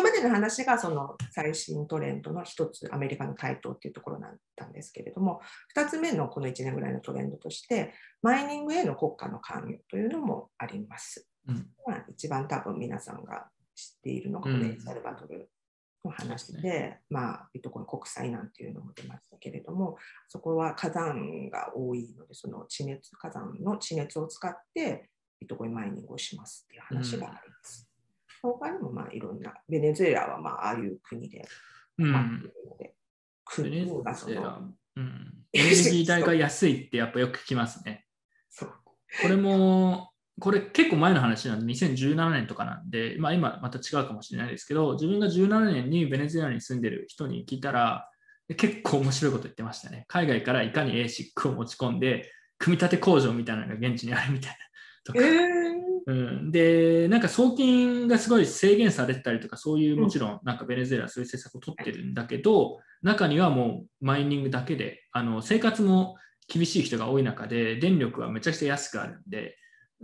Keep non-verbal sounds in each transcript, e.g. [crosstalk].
今までの話がその最新トレンドの一つ、アメリカの台頭っていうところだったんですけれども、2つ目のこの1年ぐらいのトレンドとして、マイニングへの国家の関与というのもあります。うんまあ、一番多分皆さんが知っているのが、このエルサルバドルの話で、まあ、ビットコイン国債なんていうのも出ましたけれども、そこは火山が多いので、その地熱、火山の地熱を使ってビットコインマイニングをしますっていう話があります。他にもまあいろんな、ベネズエラはまあああいう国で、まあうん。国がその、うん。[laughs] エネルギー代が安いってやっぱよく聞きますね。これも、これ結構前の話なんで、2017年とかなんで、まあ今また違うかもしれないですけど、自分が17年にベネズエラに住んでる人に聞いたら、結構面白いこと言ってましたね。海外からいかに ASIC を持ち込んで、組み立て工場みたいなのが現地にあるみたいな。とかえーうん、で、なんか送金がすごい制限されてたりとか、そういうもちろん、なんかベネズエラはそういう政策を取ってるんだけど、中にはもうマイニングだけで、あの生活も厳しい人が多い中で、電力はめちゃくちゃ安くあるんで、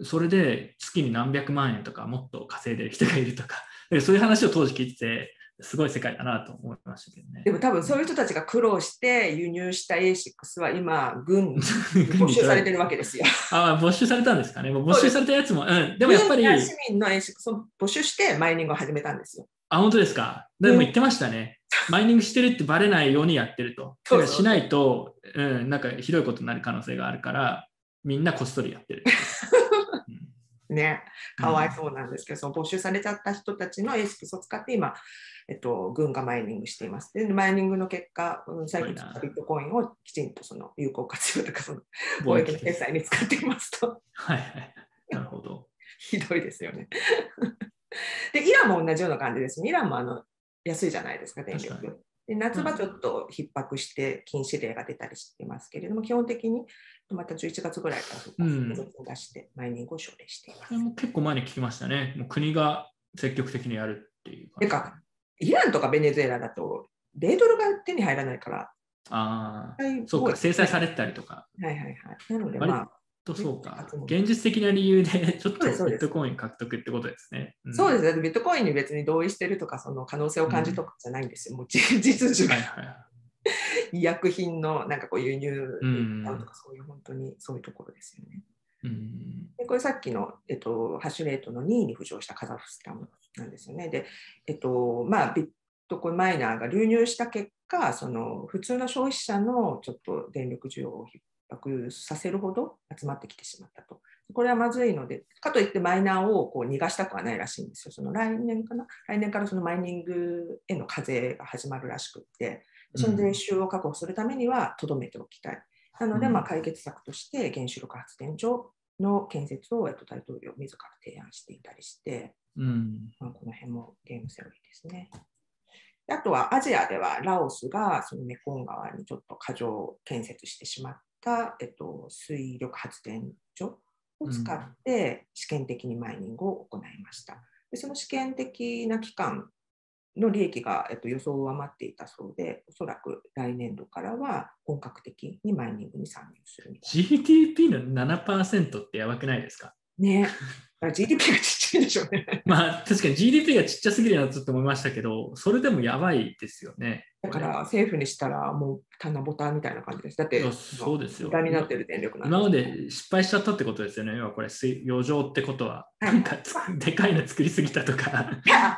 それで月に何百万円とかもっと稼いでる人がいるとか、で [laughs] そういう話を当時聞いてて、すごい世界だなと思いましたけどねで。も多分そういう人たちが苦労して輸入した A6 は今、軍に [laughs] 軍に没収されてるわけですよ。[laughs] ああ、没収されたんですかね。もう没収されたやつも、うん、でもやっぱり、市民の A6 を没収してマイニングを始めたんですよ。あ、本当ですか？でも言ってましたね。マイニングしてるってバレないようにやってると。そうしないと、うん、なんかひどいことになる可能性があるから、みんなこっそりやってる。[laughs] うんね、かわいそうなんですけど、その没収されちゃった人たちの A6 を使って今、えっと、軍がマイニングしています。で、マイニングの結果、うん最近ビットコインをきちんとその有効活用とか、その貿易の決済に使っていますと、はいはい。なるほど。[laughs] ひどいですよね。で、イランも同じような感じですね。イランもあの安いじゃないですか、電力。で夏場ちょっと逼迫して禁止令が出たりしてますけれども、基本的にまた11月ぐらいから出して、マイニングを奨励していますこれ。も結構前に聞きましたね。もう国が積極的にやるっていう。てか、イランとかベネズエラだと、米ドルが手に入らないから、ああ、はいそうか、制裁されてたりとか。はいはいはい。なので、割まあ、とそうかうん。現実的な理由で [laughs] ちょっとビットコイン獲得ってことですね。んそうですね。ビットコインに別に同意してるとか、その可能性を感じとかじゃないんですよ。もう実はいがはい。[laughs] 医薬品のなんかこう輸入うんとか、そういう本当にそういうところですよね。うんでこれさっきの、えっと、ハッシュレートの2位に浮上したカザフスタンなんですよね。で、えっと、まあ、ビットコインマイナーが流入した結果、その普通の消費者のちょっと電力需要を逼迫させるほど集まってきてしまったと。これはまずいので、かといってマイナーをこう逃がしたくはないらしいんですよ。その来年かな？来年からそのマイニングへの課税が始まるらしくって、その税収を確保するためにはとどめておきたい。なので、うんまあ、解決策として原子力発電所の建設を、えっと、大統領自ら提案していたりして、うんまあ、この辺もゲームセオリーですね。であとはアジアではラオスがそのメコン川にちょっと過剰建設してしまった、えっと、水力発電所を使って試験的にマイニングを行いました。でその試験的な期間の利益が、えっと、予想を上回っていたそうで、おそらく来年度からは本格的にマイニングに参入するみたい GDP の7%ってやばくないですか？ね。GDP がちっちゃいでしょうね。[laughs] まあ確かに GDP がちっちゃすぎるなと思いましたけど、それでもやばいですよね。だから政府にしたらもう棚ぼたみたいな感じです。だってそうですよ無駄になってる電力なん今まで失敗しちゃったってことですよね。要はこれ水余剰ってことは、はいなんかつでかいの作りすぎたとか、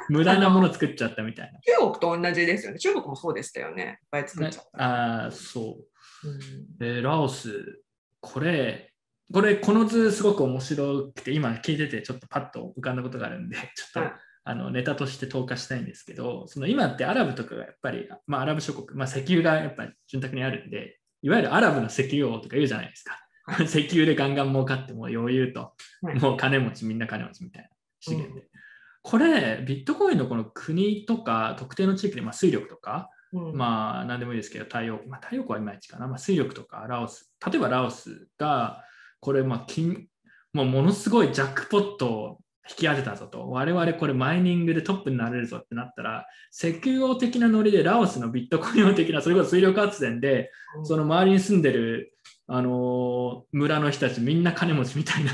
無駄なもの作っちゃったみたい中国と同じですよね。中国もそうでしたよね。いっぱい作な。っちゃった。ああ、そう。うんで、ラオス、これ、これ、この図すごく面白くて、今聞いててちょっとパッと浮かんだことがあるんで、[laughs] ちょっと、はい。あのネタとして投下したいんですけど、その今ってアラブとかがやっぱり、まあ、アラブ諸国、まあ、石油がやっぱり潤沢にあるんで、いわゆるアラブの石油王とか言うじゃないですか。は [laughs] 石油でガンガン儲かってもう余裕と、はい。もう金持ち、みんな金持ちみたいな資源で。これ、ビットコインのこの国とか特定の地域で、まあ、水力とか、うん。まあ、何でもいいですけど、太陽まあ、太陽光はいまいちかな、まあ、水力とかラオス、例えばラオスが、これ、まあ金、もうものすごいジャックポットを引き当てたぞと、我々これマイニングでトップになれるぞってなったら、石油王的なノリでラオスのビットコイン王的な、それこそ水力発電で、その周りに住んでる、あのー村の人たちみんな金持ちみたいな、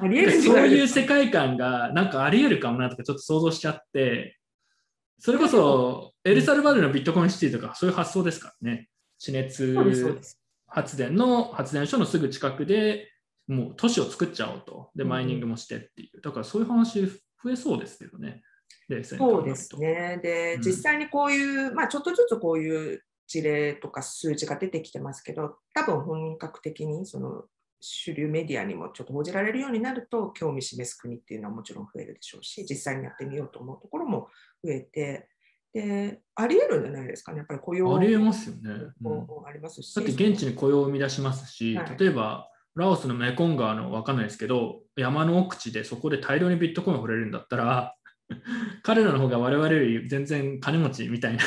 ありえるそうないう世界観がなんかあり得るかもなとかちょっと想像しちゃって、それこそエルサルバドルのビットコインシティとかそういう発想ですからね。地熱発電の発電所のすぐ近くでもう都市を作っちゃおうと。で、うんマイニングもしてっていう。だからそういう話増えそうですけどね。そうです。ね。で、うん実際にこういう、まあ、ちょっとずつこういう事例とか数字が出てきてますけど、多分本格的にその主流メディアにもちょっと報じられるようになると、興味示す国っていうのはもちろん増えるでしょうし、実際にやってみようと思うところも増えて、で、あり得るんじゃないですかね。やっぱり雇用ありえますよね。うんもありますし。だって現地に雇用を生み出しますし、はい例えばラオスのメコン川の分かんないですけど、山の奥地でそこで大量にビットコインを掘れるんだったら、[laughs] 彼らの方が我々より全然金持ちみたいな、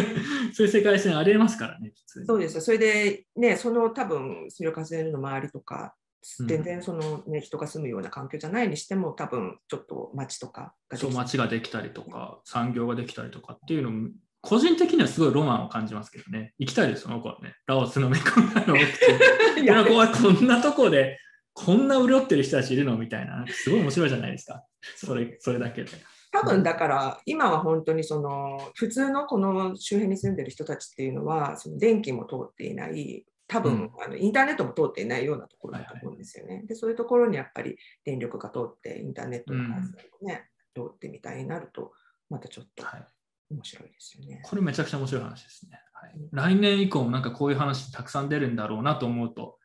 [laughs] そういう世界線ありえますからね。そうですよ。それで、ね、その多分、水力発電所の周りとか、うん全然その、ね、人が住むような環境じゃないにしても、多分ちょっと町とかがでそうができたりとか、産業ができたりとかっていうのも、個人的にはすごいロマンを感じますけどね。行きたいです、その子はね。ラオスのメコン川の。[laughs] いやこはこんなとこで、こんな潤ってる人たちいるのみたいな、すごい面白いじゃないですか。それそれだけで。多分だから今は本当にその普通のこの周辺に住んでる人たちっていうのはその電気も通っていない多分、うんあのインターネットも通っていないようなところだと思うんですよね。でそういうところにやっぱり電力が通ってインターネットの回線もね、通ってみたいになるとまたちょっとはい面白いですよね。これめちゃくちゃ面白い話ですね。はい、来年以降もなんかこういう話たくさん出るんだろうなと思うと、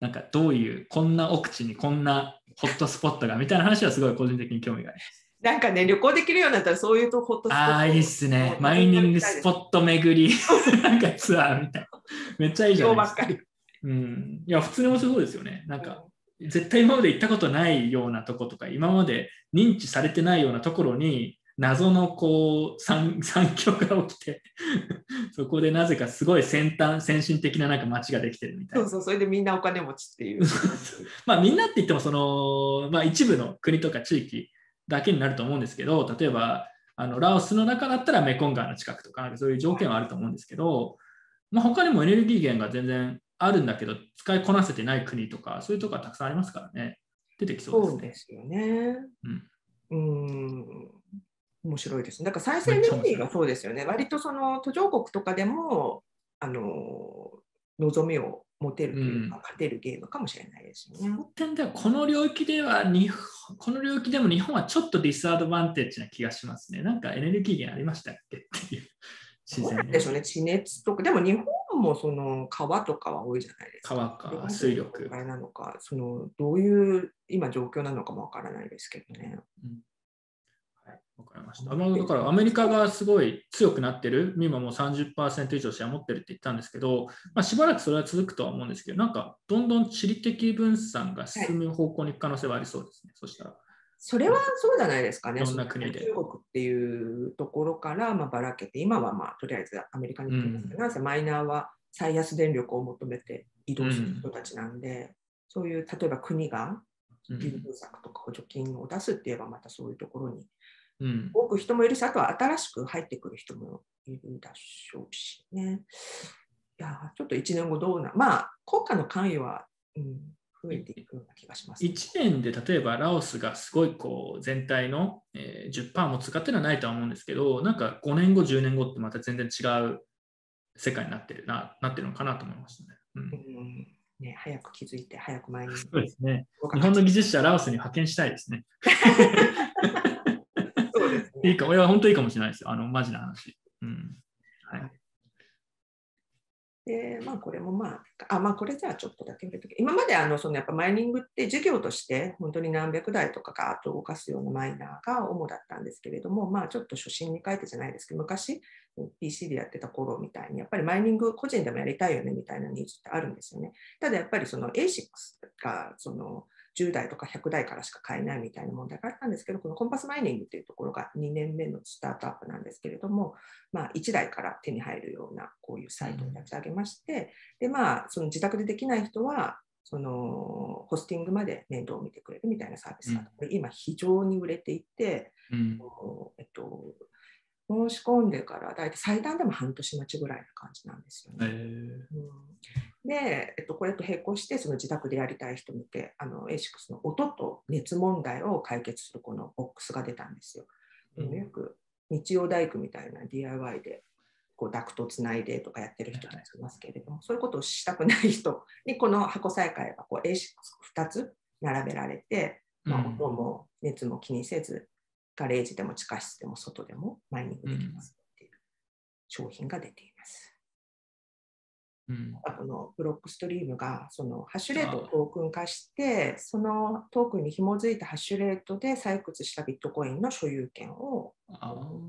なんかどういう、こんな奥地にこんなホットスポットがみたいな話はすごい個人的に興味があります。なんかね旅行できるようになったらそういうとホットスポットああ、いいっすね。マイニングスポット巡り、なんかツアーみたいな。めっちゃいいじゃないですか。今日ばっかり。うん。いや、普通に面白そうですよね。なんか、絶対今まで行ったことないようなとことか、今まで認知されてないようなところに、謎のこう産産業が起きて、そこでなぜかすごい先端、先進的ななんか街ができてるみたいな。そうそうそれでみんなお金持ちっていう。[laughs] まあみんなって言ってもその、まあ、一部の国とか地域だけになると思うんですけど、例えばあのラオスの中だったらメコン川の近くとか、なんかそういう条件はあると思うんですけど、まあ、他にもエネルギー源が全然あるんだけど、使いこなせてない国とか、そういうところがたくさんありますからね。出てきそうですね。ですよね。うんうん。面白いですね。だから再生エネルギーがそうですよね。割とその途上国とかでも、あの、望みを持てるというか、うん勝てるゲームかもしれないですよね。その点では、この領域では日本、この領域でも日本はちょっとディスアドバンテージな気がしますね。なんかエネルギー源ありましたっけっていう。自然んでしょうね。地熱とか、でも日本もその川とかは多いじゃないですか。川か水力あれなのか、そのどういう今状況なのかもわからないですけどね。はい、わかりました。あのだからアメリカがすごい強くなってる、今もう30%以上シェア持ってるって言ったんですけど、まあ、しばらくそれは続くとは思うんですけど、なんかどんどん地理的分散が進む方向に行く可能性はありそうですね、そしたら。それはそうじゃないですかね。いろんな国で中国っていうところからまあばらけて、今はまあとりあえずアメリカに来てますけど、なんせマイナーは最安電力を求めて移動する人たちなんで、そういう例えば国がうん優遇策とか補助金を出すって言えばまたそういうところにうん多く人もいるし、あとは新しく入ってくる人もいるでしょうしね。いやーちょっと1年後どうな、まあ国家の関与は、うん、増えていくような気がします、1年で例えばラオスがすごいこう全体の、えー10%も使ってるのはないとは思うんですけど、なんか5年後、10年後ってまた全然違う世界になってるななってるのかなと思いましたね。うんうんね、早く気づいて、早く前に。そうですね。日本の技術者ラオスに派遣したいですね。[laughs] ですねいいか、いや、本当いいかもしれないですよ。あの、マジな話。うん。はい。で、まあ、これもまあ、あ、まあ、これじゃあちょっとだけ見るとき、今まであの、そのやっぱマイニングって事業として、本当に何百台とかガーッと動かすようなマイナーが主だったんですけれども、まあ、ちょっと初心に書いてじゃないですけど、昔、PC でやってた頃みたいに、やっぱりマイニング個人でもやりたいよねみたいなニーズってあるんですよね。ただやっぱりその ASICS が、その、10台とか100台からしか買えないみたいな問題があったんですけど、このコンパスマイニングというところが2年目のスタートアップなんですけれども、まあ、1台から手に入るようなこういうサイトを立ち上げまして、でまあ、その自宅でできない人は、そのホスティングまで面倒を見てくれるみたいなサービスが、これ今非常に売れていて、うん。えっと、申し込んでから大体最短でも半年待ちぐらいな感じなんですよえね。ーうんで、えっと、これと並行してその自宅でやりたい人向けあの ASICS の音と熱問題を解決するこのボックスが出たんですよ。うんよく日曜大工みたいな DIY でこうダクトつないでとかやってる人たちいますけれども、そういうことをしたくない人にこの箱再開がこう A2 つ並べられて、まあ、音も熱も気にせず、ガレージでも地下室でも外でもマイニングできますっていう商品が出ています。うん、このブロックストリームがそのハッシュレートをトークン化してそのトークンに紐づいたハッシュレートで採掘したビットコインの所有権を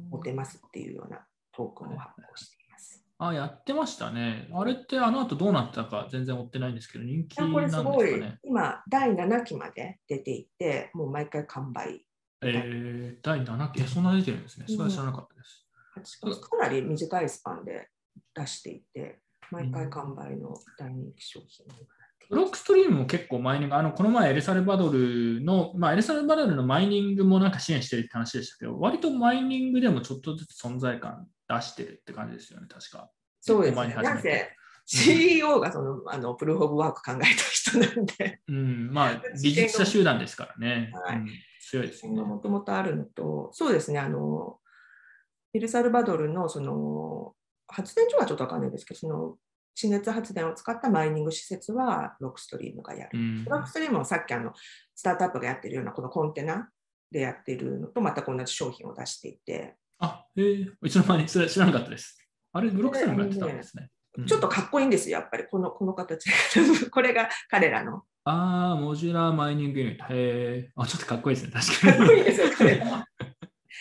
持てますっていうようなトークンを発行しています。あやってましたね。あれってあの後どうなったか全然追ってないんですけど、人気なんですかね。これすごい今、第7期まで出ていて、もう毎回完売。えー、第7期、そんな出てるんですね。それは知らなかったです。かなり短いスパンで出していて、毎回完売の大人気商品ブロックストリームも結構マイニング、あのこの前エルサルバドルの、まあ、エルサルバドルのマイニングもなんか支援してるって話でしたけど、割とマイニングでもちょっとずつ存在感出してるって感じですよね、確か。そうですね。なぜ CEO がそのあのプルーフ・オブ・ワーク考えた人なんで。うん、まあ、技術者集団ですからね。はい、うん、強いですね。もともとあるのと、そうですね、あの、エルサルバドルのその発電所はちょっとわかんないですけど、その地熱発電を使ったマイニング施設はロックストリームがやる。うん、ロックストリームはさっきあのスタートアップがやってるようなこのコンテナでやってるのとまた同じ商品を出していて。あ、へえ、いつの間にそれ知らなかったです。あれ、ブロックストリームやってたんですね。ちょっとかっこいいんですよ、やっぱりこのこの形。[laughs] これが彼らの。ああ、 modular mining unit。へえ。あ、ちょっとかっこいいですね、確かに。かっこいいですよ、彼ら。[laughs]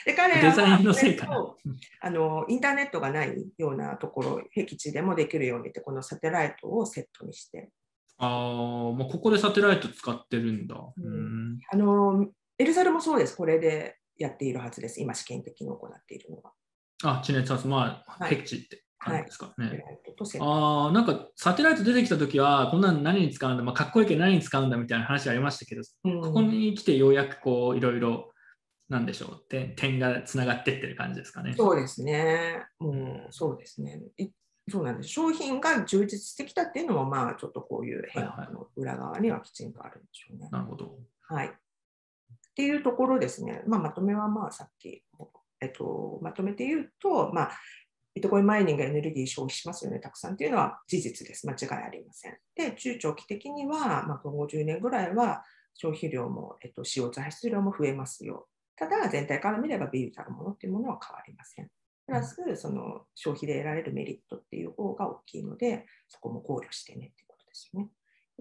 で彼らはあのインターネットがないようなところ、僻地でもできるようにって、このサテライトをセットにして。ああ、もうここでサテライト使ってるんだ。うん、あのエルサルもそうです、これでやっているはずです、今試験的に行っているのは。あ、地熱発、まあ、僻地って。感じですかね。はい、ああ、なんかサテライト出てきたときは、こんなの何に使うんだ、まあ、かっこいいけど何に使うんだみたいな話ありましたけど、うん、ここに来てようやくこういろいろなんでしょう？点点がつながってってる感じですかね。そうですね。うん、そうですね。そうなんです商品が充実してきたっていうのも、まあ、ちょっとこういう変化の裏側にはきちんとあるんでしょうね。なるほど。はい。っていうところですね。まあ、まとめは、まあ、さっき、えっと、まとめて言うと、まあ、ビットコインマイニングエネルギー消費しますよね、たくさんっていうのは事実です。間違いありません。で、中長期的には、まあ、今後10年ぐらいは消費量も、えっと、CO2 排出量も増えますよ。ただ、全体から見ればビールたるものっていうものは変わりません。プラス、その消費で得られるメリットっていう方が大きいので、そこも考慮してねっていうことですよね。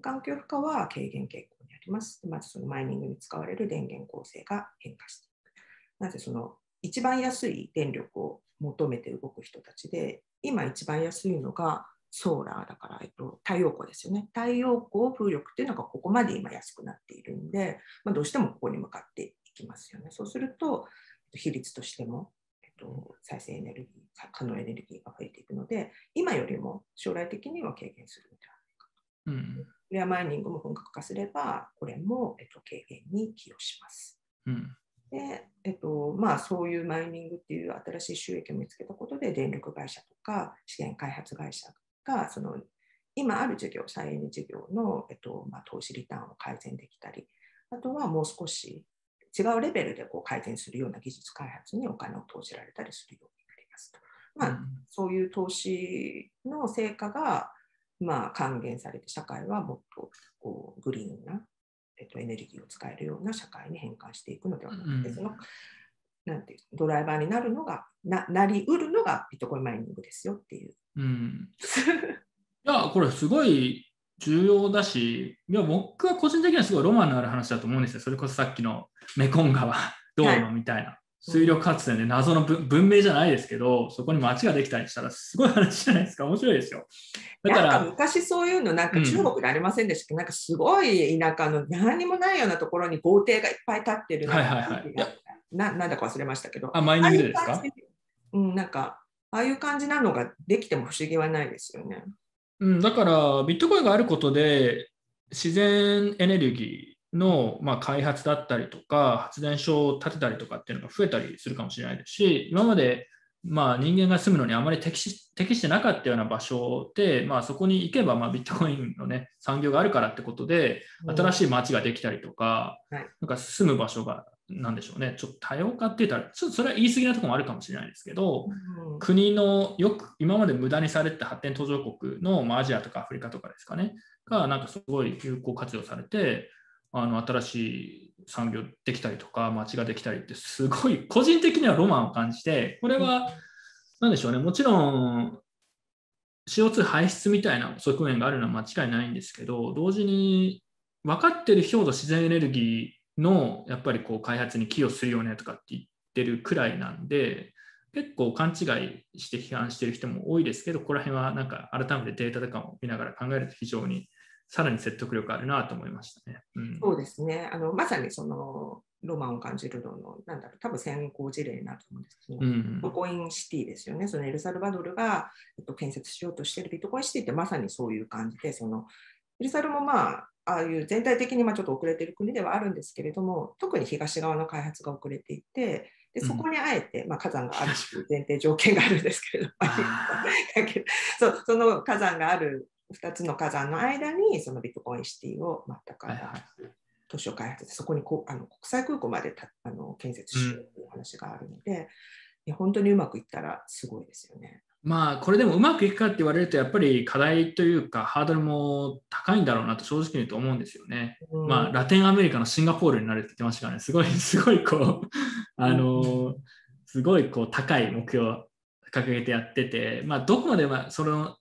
環境負荷は軽減傾向にあります。まずそのマイニングに使われる電源構成が変化していく。なぜその一番安い電力を求めて動く人たちで、今一番安いのがソーラーだから、えっと、太陽光ですよね。太陽光風力っていうのがここまで今安くなっているんで、まあ、どうしてもここに向かってきますよね。そうすると、比率としても、えっと、再生エネルギー、可能エネルギーが増えていくので、今よりも将来的には軽減するのではないかと。うん、レアマイニングも本格化すれば、これも、えっと、軽減に寄与します。うんでえっとまあ、そういうマイニングっていう新しい収益を見つけたことで電力会社とか資源開発会社がその今ある事業再エネ事業の、えっとまあ、投資リターンを改善できたりあとはもう少し違うレベルでこう改善するような技術開発にお金を投じられたりするようになりますと。まあ、そういう投資の成果が、まあ、還元されて社会はもっとこうグリーンな、えっと、エネルギーを使えるような社会に変換していくのではなくて、そのなんていうドライバーになるのがななりうるのがビットコインマイニングですよっていう。うん、[laughs] いやこれすごい重要だし、いや僕は個人的にはすごいロマンのある話だと思うんですよ。それこそさっきのメコン川道路みたいな。はい水力発電で謎の文明じゃないですけど、そこに街ができたりしたらすごい話じゃないですか。面白いですよ。だから昔そういうのなんか中国でありませんでしたけ？ど、うん、なんかすごい田舎の何もないようなところに豪邸がいっぱい建ってるはいはいはい、ななんだか忘れましたけど。あ、マイニングですか？うん、なんかああいう感じなのができても不思議はないですよね。うん、だからビットコインがあることで自然エネルギーの、まあ、開発だったりとか発電所を建てたりとかっていうのが増えたりするかもしれないですし今までまあ、人間が住むのにあまり適し適してなかったような場所で、まあ、そこに行けば、まあ、ビットコインの、ね、産業があるからってことで、新しい街ができたりとか、なんか住む場所がなんでしょうね、ちょっと多様化って言ったら、ちょっとそれは言い過ぎなところもあるかもしれないですけど、うん国のよく今まで無駄にされてた発展途上国の、まあ、アジアとかアフリカとかですかね、がなんかすごい有効活用されて、あの新しい産業できたりとか、街ができたりって、すごい個人的にはロマンを感じて、これは、なんでしょうね、もちろん CO2 排出みたいな側面があるのは間違いないんですけど、同時に分かってる人ほど自然エネルギーのやっぱりこう開発に寄与するよねとかって言ってるくらいなんで、結構勘違いして批判してる人も多いですけど、ここら辺はなんか改めてデータとかも見ながら考えると非常にさらに説得力あるなと思いましたね。うん、そうですね。あのまさにそのロマンを感じるのの、なんだろう、多分先行事例になると思うんですけど、うんビットコインシティですよね、そのエルサルバドルが、えっと、建設しようとしているビットコインシティってまさにそういう感じで、そのエルサルもまあ、ああいう全体的にまあちょっと遅れている国ではあるんですけれども、特に東側の開発が遅れていて、でそこにあえて、まあ、火山があるという前提条件があるんですけれど [laughs] も、[laughs] そうその火山がある2つの火山の間に、そのビットコインシティを全くはいはい。都市を開発して、そこにこうあの国際空港までたあの建設しようという話があるので、いや本当にうまくいったらすごいですよね。まあこれでもうまくいくかって言われるとやっぱり課題というかハードルも高いんだろうなと正直に言うと思うんですよね。うんまあラテンアメリカのシンガポールになるって言ってましたからね、すごい [laughs] すごいこうあのすごいこう高い目標を掲げてやってて、まあどこまでまあその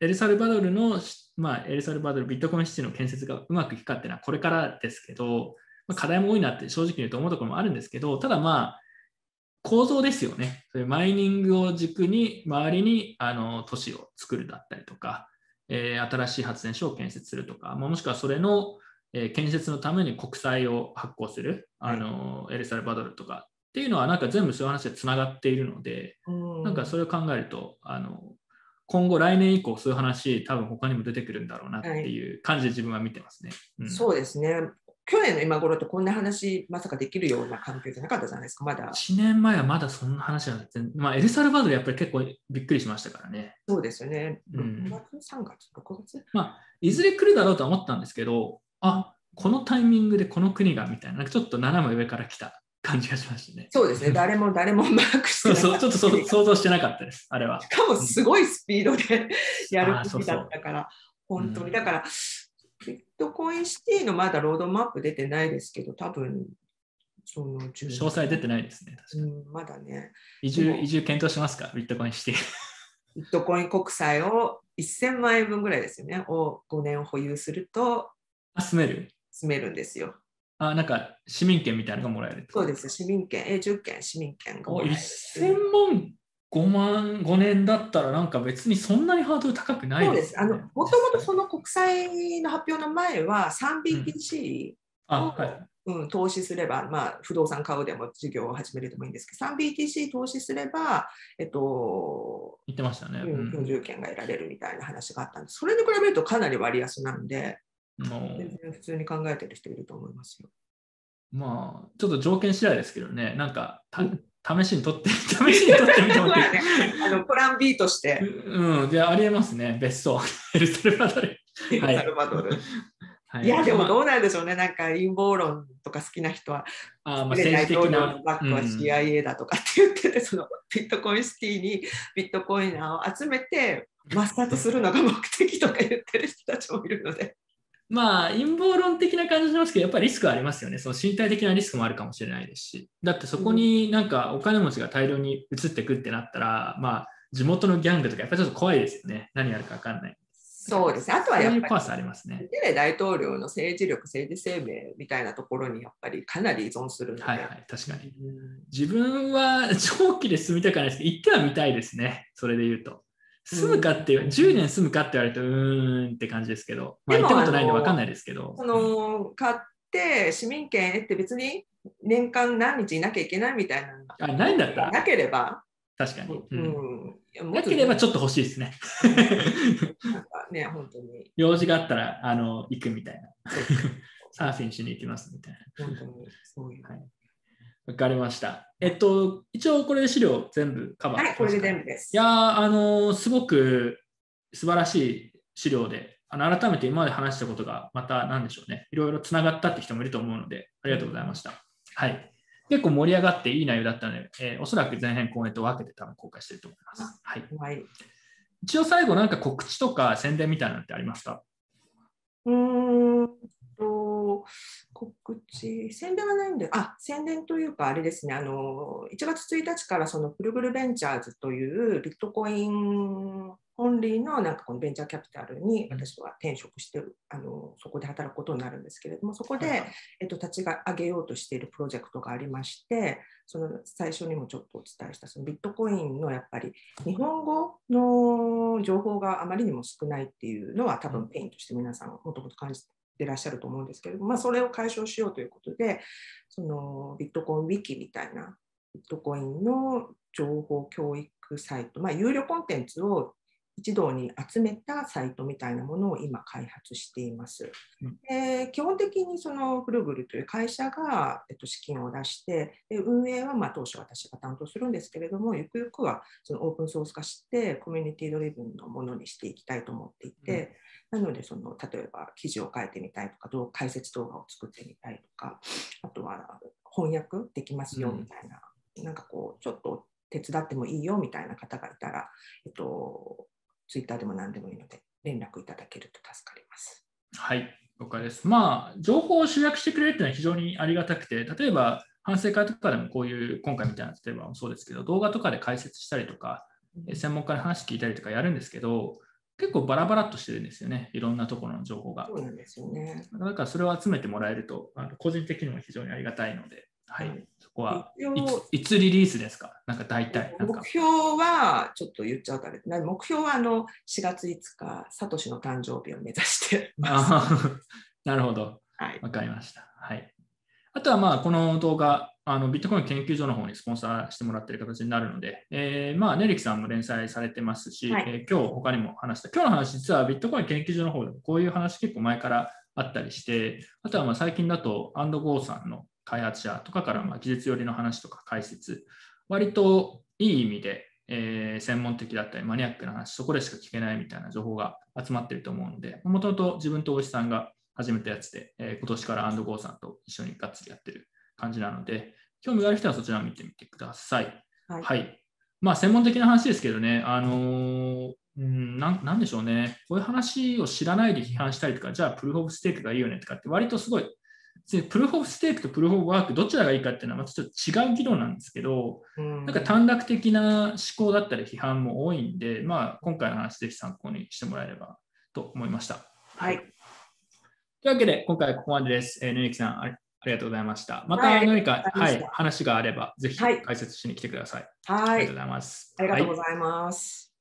エルサルバドルのまあエルサルバドルビットコインシティの建設がうまくいくかっていうのはこれからですけど、まあ、課題も多いなって正直に言うと思うところもあるんですけど、ただまあ構造ですよね。そういうマイニングを軸に周りにあの都市を作るだったりとか、えー新しい発電所を建設するとか、まあもしくはそれの、えー建設のために国債を発行する、あのエルサルバドルとかっていうのはなんか全部そういう話でつながっているので、うんなんかそれを考えると、あの今後来年以降そういう話多分他にも出てくるんだろうなっていう感じで自分は見てますね。うんそうですね。去年の今頃ってこんな話まさかできるような環境じゃなかったじゃないですか、まだ。1年前はまだそんな話は全まあ、エルサルバドルやっぱり結構びっくりしましたからね。そうですよね。うん6月、3月、6月まあ、いずれ来るだろうとは思ったんですけど、あこのタイミングでこの国がみたいな、なんかちょっと斜め上から来た感じがしましたね。そうですね。[laughs] 誰も誰もマークしてそうそう、なかった [laughs] ちょっとそう想像してなかったです、あれは。しかもすごいスピードでやる国あーそうそうだったから、本当に。うんだから、ビットコインシティのまだロードマップ出てないですけど、多分その10詳細出てないですね。確かに。うん、まだね、移住移住検討しますか、ビットコインシティ。ビットコイン国債を1000万円分ぐらいですよね、を5年保有すると。あ、住める？積めるんですよ。あ、なんか市民権みたいなのがもらえる。そうです、市民権、永住権、市民権がもおらえる。1000万5万5年だったらなんか別にそんなにハードル高くないでよねそうですすあのもともとその国債の発表の前は 3BTC あ、はい。うん、投資すれば、まあ、不動産買うでも事業を始めるでもいいんですけど、3BTC 投資すれば、えっと、言ってましたね。うん居うん住権が得られるみたいな話があったんです。それに比べるとかなり割安なんで、もう全然普通に考えてる人いると思いますよ。まあ、ちょっと条件次第ですけどね、なんか、試しに取って、[laughs] 試しに取ってみても [laughs] そうだね。あのプラン B として、うん、で、ありえますね、別荘、[laughs] エルサルバドル。エルはいサルバドル。はい。や、でもまどうなんでしょうね、なんか陰謀論とか好きな人は、ああまあ、大統領の。バックはうん。CIA だとかって言ってて、そのビットコインシティにビットコイナーを集めて抹殺するのが目的とか言ってる人たちもいるので。まあ、陰謀論的な感じしますけど、やっぱりリスクはありますよね。その身体的なリスクもあるかもしれないですし。だってそこになんかお金持ちが大量に移ってくってなったら、まあ、地元のギャングとかやっぱりちょっと怖いですよね。何やるか分かんない。そうですね。あとはやっぱり、ありますね。大統領の政治力、政治生命みたいなところにやっぱりかなり依存するので。はいはい、確かに。うん自分は長期で住みたくないですけど、行ってはみたいですね。それで言うと。住むかっていう、うん10年住むかって言われると、うーんって感じですけど、まあ、行ったことないんで分かんないですけど。その買って市民権得て別に年間何日いなきゃいけないみたいなあないんだったら、なければ、確かに。ううんんいやなければちょっっと欲しいですね。となんかね、本当に、用事があったらあの行くみたいな。[laughs] サーフィンしに行きますみたい本当にそういう。な。はいわかりました。えっと、一応これで資料全部カバーはい、これで全部。部です。いやーあのーすごく素晴らしい資料で、あの改めて今まで話したことがまた何でしょうね、いろいろつながったって人もいると思うので、ありがとうございました。はい。結構盛り上がっていい内容だったので、えーおそらく前編後編と分けて多分公開してると思います。はい。はい。一応最後なんか告知とか宣伝みたいなのってありますか？うーんと、告知、宣伝はないんで、あ、宣伝というか、あれですね、あの、1月1日からそのプルグルベンチャーズというビットコインオンリーのなんかこのベンチャーキャピタルに私は転職してあのそこで働くことになるんですけれども、そこで、えっと、立ち上げようとしているプロジェクトがありまして、その最初にもちょっとお伝えしたそのビットコインのやっぱり日本語の情報があまりにも少ないっていうのは多分 pain として皆さんもともと感じてらっしゃると思うんですけれども、まあ、それを解消しようということでそのビットコインウィキみたいなビットコインの情報教育サイト、まあ、有料コンテンツを一堂に集めたサイトみたいなものを今開発しています。うんで基本的にそのフルグルという会社が、えっと、資金を出してで運営はまあ当初私が担当するんですけれどもゆくゆくはそのオープンソース化してコミュニティドリブンのものにしていきたいと思っていて、なのでその例えば記事を書いてみたいとかどう解説動画を作ってみたいとかあとは翻訳できますよみたいな、なんかこうちょっと手伝ってもいいよみたいな方がいたら、えっと、ツイッターでも何でもいいので連絡いただけると助かります。はい、了解です。まあ、情報を集約してくれるっていうのは非常にありがたくて、例えば反省会とかでもこういう、今回みたいな、例えばそうですけど、動画とかで解説したりとか、え専門家の話聞いたりとかやるんですけど、結構バラバラっとしてるんですよね、いろんなところの情報がそ。うなんですよね。だからそれを集めてもらえると、あの個人的にも非常にありがたいので、はい、はいそこはいつリリースですか？なんか大体。目標はちょっと言っちゃうとあれな目標はあの4月5日、サトシの誕生日を目指してます。[laughs] なるほど。はい、わかりました。はい。あとは、まあ、この動画、あのビットコイン研究所の方にスポンサーしてもらっている形になるので、えーまあ、ネリキさんも連載されてますし、はいえー今日他にも話した、今日の話、実はビットコイン研究所の方でもこういう話結構前からあったりして、あとはまあ最近だと、アンドゴーさんの開発者とかからまあ技術寄りの話とか解説、割といい意味で、えー専門的だったりマニアックな話、そこでしか聞けないみたいな情報が集まっていると思うので、もともと自分と大石さんが始めたやつで、えー今年からアンドゴーさんと一緒にがっつりやってる感じなので、興味がある人はそちらを見てみてください。はいはい。まあ、専門的な話ですけどね、あのーうんなん、なんでしょうね、こういう話を知らないで批判したりとか、じゃあ、プルーフ・オブ・ステークがいいよねとかって、割とすごい、でプルーフ・オブ・ステークとプルーフ・オブ・ワーク、どちらがいいかっていうのは、またちょっと違う議論なんですけど、うんなんか短絡的な思考だったり批判も多いんで、まあ、今回の話、ぜひ参考にしてもらえればと思いました。はい、というわけで、今回はここまでです。えー、ぬゆきさんあり、がとうございました。またはい何か、ありがとうございはい、話があれば、ぜひはい解説しに来てください。はいありがとうございます。ありがとうごはいざいます。